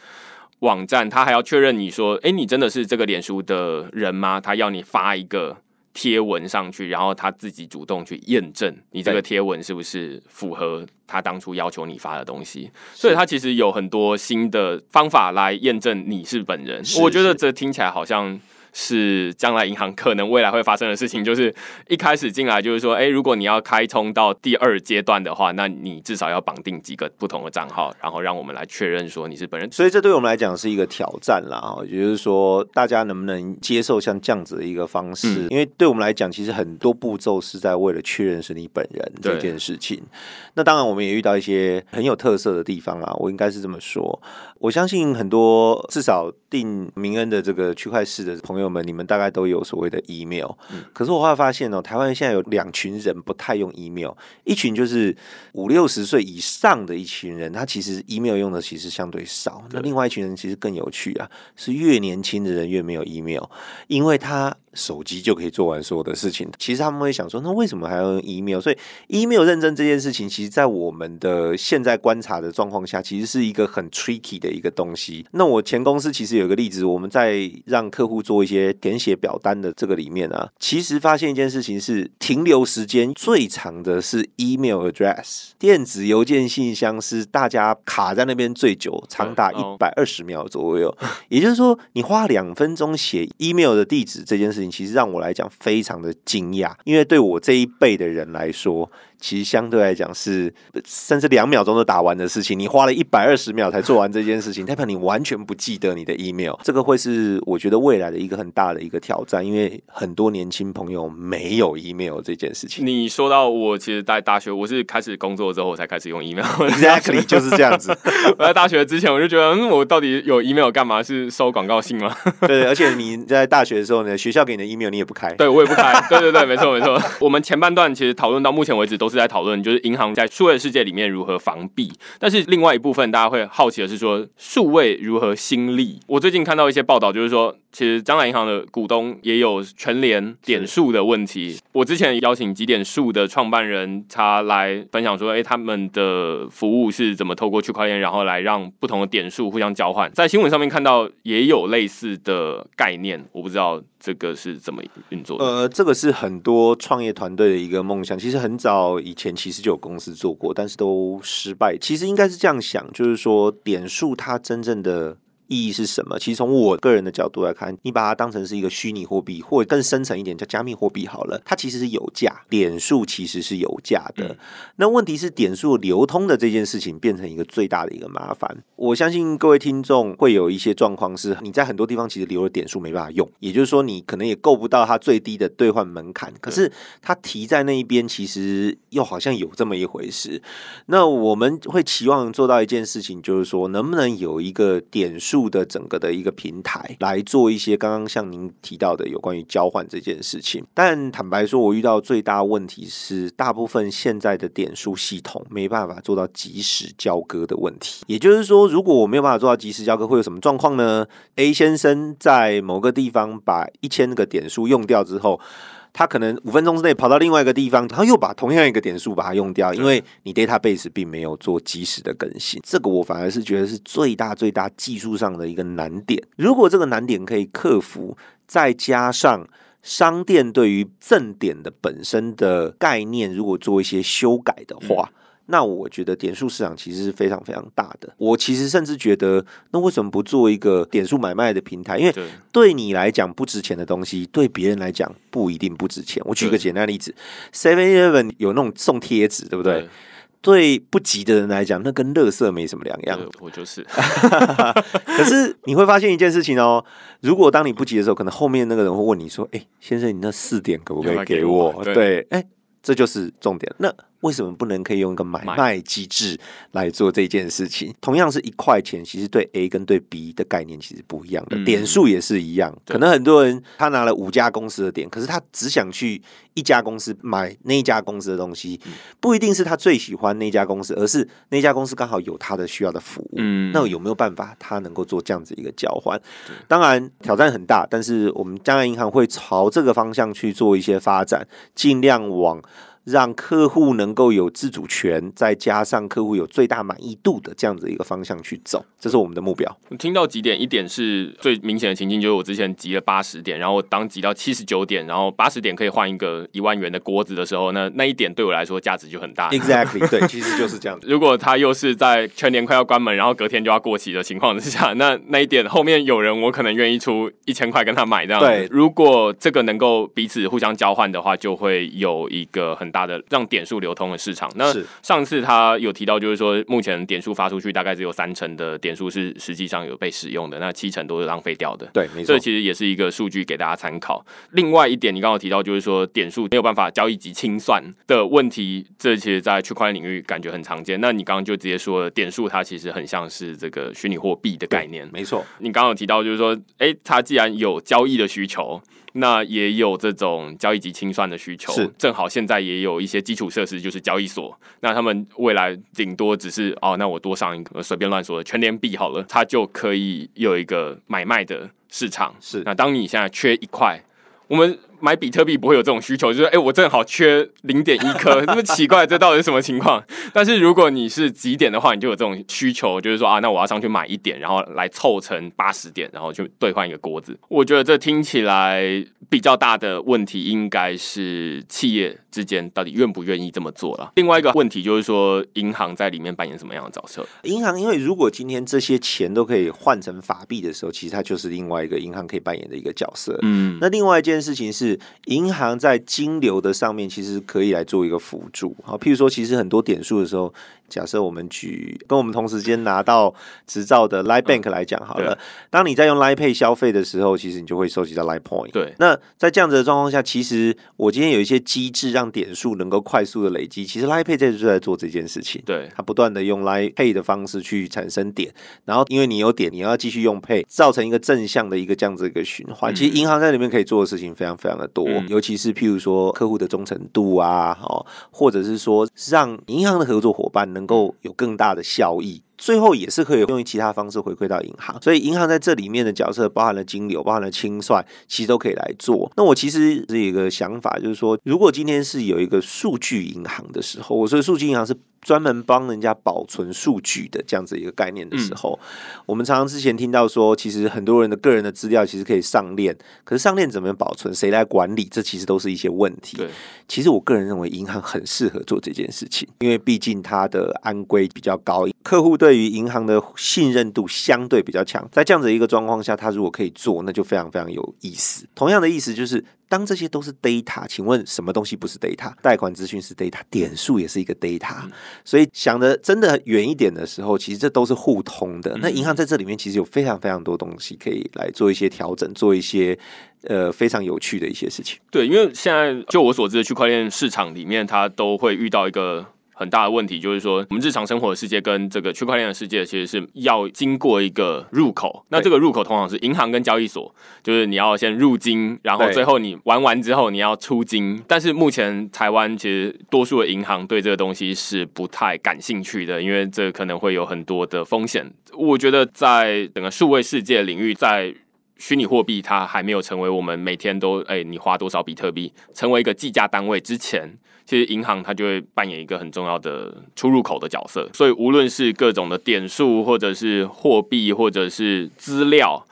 网站他还要确认你说，哎，你真的是这个脸书的人吗？他要你发一个贴文上去，然后他自己主动去验证你这个贴文是不是符合他当初要求你发的东西。所以，他其实有很多新的方法来验证你是本人。我觉得这听起来好像。是将来银行可能未来会发生的事情，就是一开始进来就是说，哎，如果你要开通到第二阶段的话，那你至少要绑定几个不同的账号，然后让我们来确认说你是本人。所以这对我们来讲是一个挑战啦，也就是说，大家能不能接受像这样子的一个方式？因为对我们来讲，其实很多步骤是在为了确认是你本人这件事情。那当然，我们也遇到一些很有特色的地方啊，我应该是这么说。我相信很多至少定明恩的这个区块市的朋友们，你们大概都有所谓的 email。可是我后来发现哦，台湾现在有两群人不太用 email，一群就是五六十岁以上的一群人，他其实 email 用的其实相对少。那另外一群人其实更有趣啊，是越年轻的人越没有 email，因为他。手机就可以做完所有的事情。其实他们会想说，那为什么还要用 email？所以 email 认证这件事情，其实，在我们的现在观察的状况下，其实是一个很 tricky 的一个东西。那我前公司其实有个例子，我们在让客户做一些填写表单的这个里面啊，其实发现一件事情是，停留时间最长的是 email address 电子邮件信箱，是大家卡在那边最久，长达一百二十秒左右。也就是说，你花两分钟写 email 的地址这件事。其实让我来讲非常的惊讶，因为对我这一辈的人来说。其实相对来讲是甚至两秒钟就打完的事情，你花了一百二十秒才做完这件事情，代表你完全不记得你的 email。这个会是我觉得未来的一个很大的一个挑战，因为很多年轻朋友没有 email 这件事情。你说到我，其实在大学我是开始工作之后才开始用 email。Exactly 就是这样子。我在大学之前我就觉得，嗯，我到底有 email 干嘛？是收广告信吗？对，而且你在大学的时候呢，学校给你的 email 你也不开。对我也不开。对对对，没错没错。我们前半段其实讨论到目前为止都是。是在讨论，就是银行在数位世界里面如何防弊。但是另外一部分，大家会好奇的是说，数位如何新立？我最近看到一些报道，就是说，其实将来银行的股东也有全联点数的问题。我之前邀请几点数的创办人他来分享说，哎，他们的服务是怎么透过区块链，然后来让不同的点数互相交换。在新闻上面看到也有类似的概念，我不知道。这个是怎么运作的？呃，这个是很多创业团队的一个梦想。其实很早以前，其实就有公司做过，但是都失败。其实应该是这样想，就是说点数它真正的。意义是什么？其实从我个人的角度来看，你把它当成是一个虚拟货币，或者更深层一点叫加密货币好了。它其实是有价，点数其实是有价的。那问题是点数流通的这件事情变成一个最大的一个麻烦。我相信各位听众会有一些状况是，你在很多地方其实留了点数没办法用，也就是说你可能也够不到它最低的兑换门槛。可是它提在那一边，其实又好像有这么一回事。那我们会期望做到一件事情，就是说能不能有一个点数。的整个的一个平台来做一些刚刚像您提到的有关于交换这件事情，但坦白说，我遇到最大问题是，大部分现在的点数系统没办法做到及时交割的问题。也就是说，如果我没有办法做到及时交割，会有什么状况呢？A 先生在某个地方把一千个点数用掉之后。他可能五分钟之内跑到另外一个地方，他又把同样一个点数把它用掉，因为你 database 并没有做及时的更新。这个我反而是觉得是最大最大技术上的一个难点。如果这个难点可以克服，再加上商店对于正点的本身的概念，如果做一些修改的话。那我觉得点数市场其实是非常非常大的。我其实甚至觉得，那为什么不做一个点数买卖的平台？因为对你来讲不值钱的东西，对别人来讲不一定不值钱。我举个简单例子，Seven Eleven 有那种送贴纸，对不对？对不急的人来讲，那跟垃圾没什么两样。我就是。可是你会发现一件事情哦，如果当你不急的时候，可能后面那个人会问你说：“哎，先生，你那四点可不可以给我？”对，哎，这就是重点。那。为什么不能可以用一个买卖机制来做这件事情？同样是一块钱，其实对 A 跟对 B 的概念其实不一样的，点数也是一样。可能很多人他拿了五家公司的点，可是他只想去一家公司买那一家公司的东西，不一定是他最喜欢那家公司，而是那家公司刚好有他的需要的服务。嗯，那有没有办法他能够做这样子一个交换？当然挑战很大，但是我们将来银行会朝这个方向去做一些发展，尽量往。让客户能够有自主权，再加上客户有最大满意度的这样子一个方向去走，这是我们的目标。听到几点？一点是最明显的情境，就是我之前集了八十点，然后当集到七十九点，然后八十点可以换一个一万元的锅子的时候，那那一点对我来说价值就很大。Exactly，对，其实就是这样子。如果他又是在全年快要关门，然后隔天就要过期的情况之下，那那一点后面有人，我可能愿意出一千块跟他买这样。对，如果这个能够彼此互相交换的话，就会有一个很大的让点数流通的市场。那上次他有提到，就是说目前点数发出去大概只有三成的点数是实际上有被使用的，那七成都是浪费掉的。对，没错。这其实也是一个数据给大家参考。另外一点，你刚刚提到就是说点数没有办法交易及清算的问题，这其实在区块链领域感觉很常见。那你刚刚就直接说了，点数它其实很像是这个虚拟货币的概念。没错。你刚刚有提到就是说，哎，它既然有交易的需求。那也有这种交易及清算的需求，是正好现在也有一些基础设施，就是交易所。那他们未来顶多只是哦，那我多上一个随便乱说的全联币好了，它就可以有一个买卖的市场。是那当你现在缺一块，我们。买比特币不会有这种需求，就是哎，我正好缺零点一颗，那么奇怪，这到底是什么情况？但是如果你是几点的话，你就有这种需求，就是说啊，那我要上去买一点，然后来凑成八十点，然后去兑换一个锅子。我觉得这听起来比较大的问题，应该是企业之间到底愿不愿意这么做了。另外一个问题就是说，银行在里面扮演什么样的角色？银行因为如果今天这些钱都可以换成法币的时候，其实它就是另外一个银行可以扮演的一个角色。嗯，那另外一件事情是。是银行在金流的上面其实可以来做一个辅助，好，譬如说，其实很多点数的时候。假设我们举跟我们同时间拿到执照的 Line Bank 来讲好了，当你在用 Line Pay 消费的时候，其实你就会收集到 Line Point。对，那在这样子的状况下，其实我今天有一些机制让点数能够快速的累积。其实 Line Pay 在就在做这件事情，对，它不断的用 Line Pay 的方式去产生点，然后因为你有点，你要继续用 Pay，造成一个正向的一个这样子一个循环。其实银行在里面可以做的事情非常非常的多，尤其是譬如说客户的忠诚度啊，哦，或者是说让银行的合作伙伴能能够有更大的效益，最后也是可以用其他方式回馈到银行，所以银行在这里面的角色包含了金流，包含了清算，其实都可以来做。那我其实是有一个想法，就是说，如果今天是有一个数据银行的时候，我说数据银行是。专门帮人家保存数据的这样子一个概念的时候，我们常常之前听到说，其实很多人的个人的资料其实可以上链，可是上链怎么保存，谁来管理，这其实都是一些问题。对，其实我个人认为银行很适合做这件事情，因为毕竟它的安规比较高，客户对于银行的信任度相对比较强。在这样子一个状况下，他如果可以做，那就非常非常有意思。同样的意思就是。当这些都是 data，请问什么东西不是 data？贷款资讯是 data，点数也是一个 data。所以想的真的远一点的时候，其实这都是互通的。那银行在这里面其实有非常非常多东西可以来做一些调整，做一些呃非常有趣的一些事情。对，因为现在就我所知的区块链市场里面，它都会遇到一个。很大的问题就是说，我们日常生活的世界跟这个区块链的世界，其实是要经过一个入口。那这个入口通常是银行跟交易所，就是你要先入金，然后最后你玩完之后你要出金。但是目前台湾其实多数的银行对这个东西是不太感兴趣的，因为这可能会有很多的风险。我觉得在整个数位世界领域，在虚拟货币它还没有成为我们每天都哎你花多少比特币成为一个计价单位之前。其实银行它就会扮演一个很重要的出入口的角色，所以无论是各种的点数，或者是货币，或者是资料，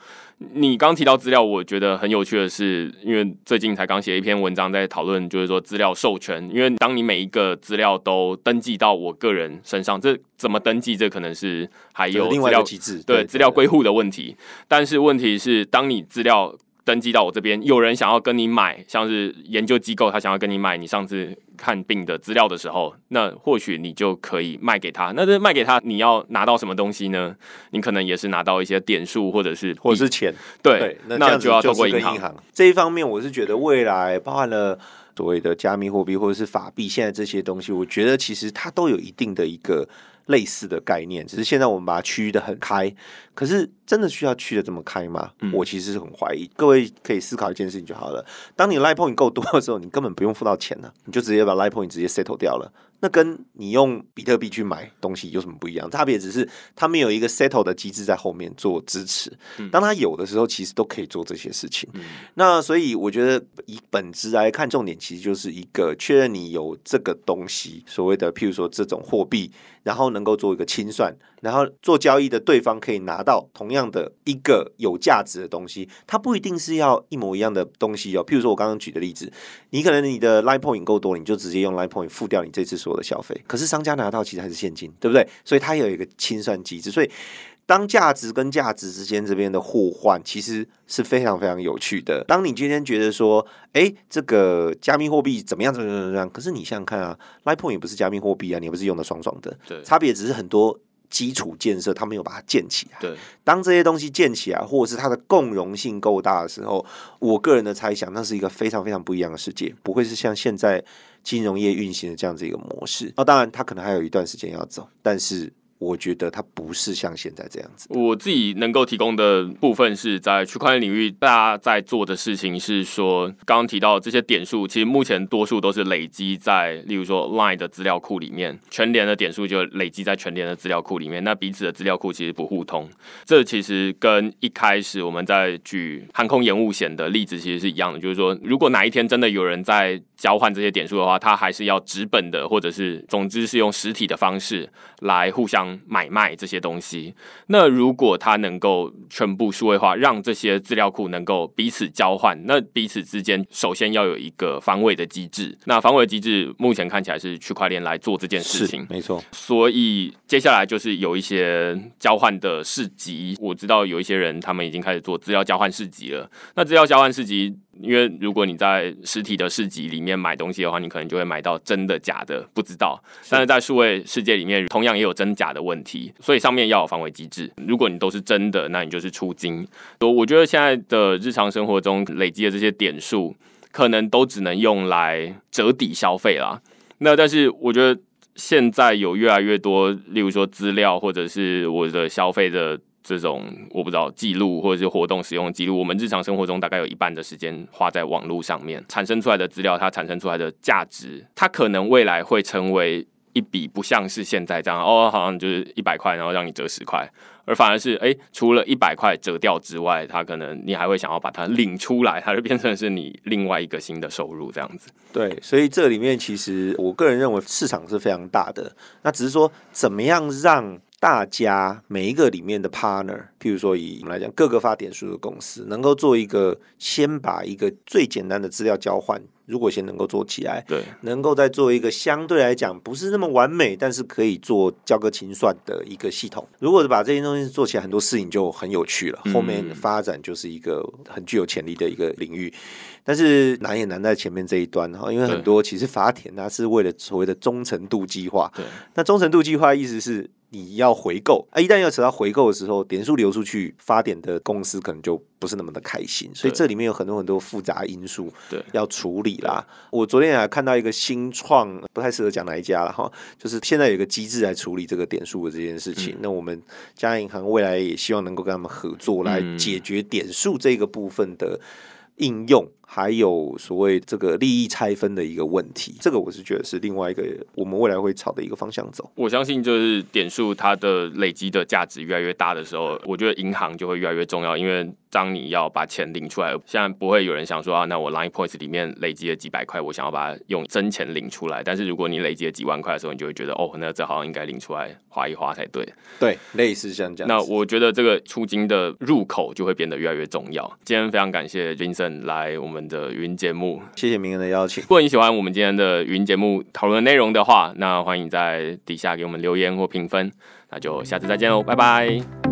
你刚提到资料，我觉得很有趣的是，因为最近才刚写一篇文章在讨论，就是说资料授权，因为当你每一个资料都登记到我个人身上，这怎么登记？这可能是还有另外一个机制，对资料归户的问题。但是问题是，当你资料登记到我这边，有人想要跟你买，像是研究机构，他想要跟你买你上次看病的资料的时候，那或许你就可以卖给他。那这卖给他，你要拿到什么东西呢？你可能也是拿到一些点数，或者是或者是钱。对，那就要透过银行。这一方面，我是觉得未来包含了所谓的加密货币或者是法币，现在这些东西，我觉得其实它都有一定的一个。类似的概念，只是现在我们把它区的很开，可是真的需要区的这么开吗？我其实是很怀疑。各位可以思考一件事情就好了。当你 line point 够多的时候，你根本不用付到钱了，你就直接把 line point 直接 settle 掉了。那跟你用比特币去买东西有什么不一样？差别只是他们有一个 settle 的机制在后面做支持。当他有的时候，其实都可以做这些事情。那所以我觉得以本质来看，重点其实就是一个确认你有这个东西，所谓的譬如说这种货币。然后能够做一个清算，然后做交易的对方可以拿到同样的一个有价值的东西，它不一定是要一模一样的东西哦。譬如说我刚刚举的例子，你可能你的 line point 够多，你就直接用 line point 付掉你这次所有的消费，可是商家拿到其实还是现金，对不对？所以它有一个清算机制，所以。当价值跟价值之间这边的互换，其实是非常非常有趣的。当你今天觉得说，哎，这个加密货币怎么样怎么样怎么样？可是你想想看啊，Litecoin 也不是加密货币啊，你也不是用的爽爽的。对，差别只是很多基础建设，它没有把它建起来。对，当这些东西建起来，或者是它的共融性够大的时候，我个人的猜想，那是一个非常非常不一样的世界，不会是像现在金融业运行的这样子一个模式。那当然，它可能还有一段时间要走，但是。我觉得它不是像现在这样子。我自己能够提供的部分是在区块链领域，大家在做的事情是说，刚刚提到这些点数，其实目前多数都是累积在，例如说 Line 的资料库里面，全联的点数就累积在全联的资料库里面。那彼此的资料库其实不互通，这其实跟一开始我们在举航空延误险的例子其实是一样的，就是说，如果哪一天真的有人在交换这些点数的话，他还是要纸本的，或者是总之是用实体的方式来互相。买卖这些东西，那如果它能够全部数位化，让这些资料库能够彼此交换，那彼此之间首先要有一个防伪的机制。那防伪机制目前看起来是区块链来做这件事情，没错。所以接下来就是有一些交换的市集，我知道有一些人他们已经开始做资料交换市集了。那资料交换市集。因为如果你在实体的市集里面买东西的话，你可能就会买到真的假的，不知道。但是在数位世界里面，同样也有真假的问题，所以上面要有防伪机制。如果你都是真的，那你就是出金。我我觉得现在的日常生活中累积的这些点数，可能都只能用来折抵消费啦。那但是我觉得现在有越来越多，例如说资料或者是我的消费的。这种我不知道记录或者是活动使用记录，我们日常生活中大概有一半的时间花在网络上面，产生出来的资料，它产生出来的价值，它可能未来会成为一笔不像是现在这样哦，好像就是一百块，然后让你折十块，而反而是哎，除了一百块折掉之外，它可能你还会想要把它领出来，它就变成是你另外一个新的收入这样子。对，所以这里面其实我个人认为市场是非常大的，那只是说怎么样让。大家每一个里面的 partner，譬如说以我们来讲，各个发点数的公司，能够做一个先把一个最简单的资料交换，如果先能够做起来，对，能够再做一个相对来讲不是那么完美，但是可以做交割清算的一个系统。如果是把这些东西做起来，很多事情就很有趣了，后面发展就是一个很具有潜力的一个领域。但是难也难在前面这一端哈，因为很多其实发田它是为了所谓的忠诚度计划，对，那忠诚度计划意思是。你要回购啊！一旦要扯到回购的时候，点数流出去，发点的公司可能就不是那么的开心，所以这里面有很多很多复杂因素，对，要处理啦。我昨天还看到一个新创，不太适合讲哪一家了哈，就是现在有一个机制来处理这个点数的这件事情。那我们嘉银行未来也希望能够跟他们合作，来解决点数这个部分的应用。还有所谓这个利益拆分的一个问题，这个我是觉得是另外一个我们未来会朝的一个方向走。我相信就是点数它的累积的价值越来越大的时候，我觉得银行就会越来越重要，因为当你要把钱领出来，现在不会有人想说啊，那我 Line Points 里面累积了几百块，我想要把它用真钱领出来。但是如果你累积了几万块的时候，你就会觉得哦，那这好像应该领出来花一花才对。对，类似像这样。那我觉得这个出金的入口就会变得越来越重要。今天非常感谢 Vincent 来我们的云节目。谢谢明恩的邀请。如果你喜欢我们今天的云节目讨论内容的话，那欢迎在底下给我们留言或评分。那就下次再见喽，拜拜。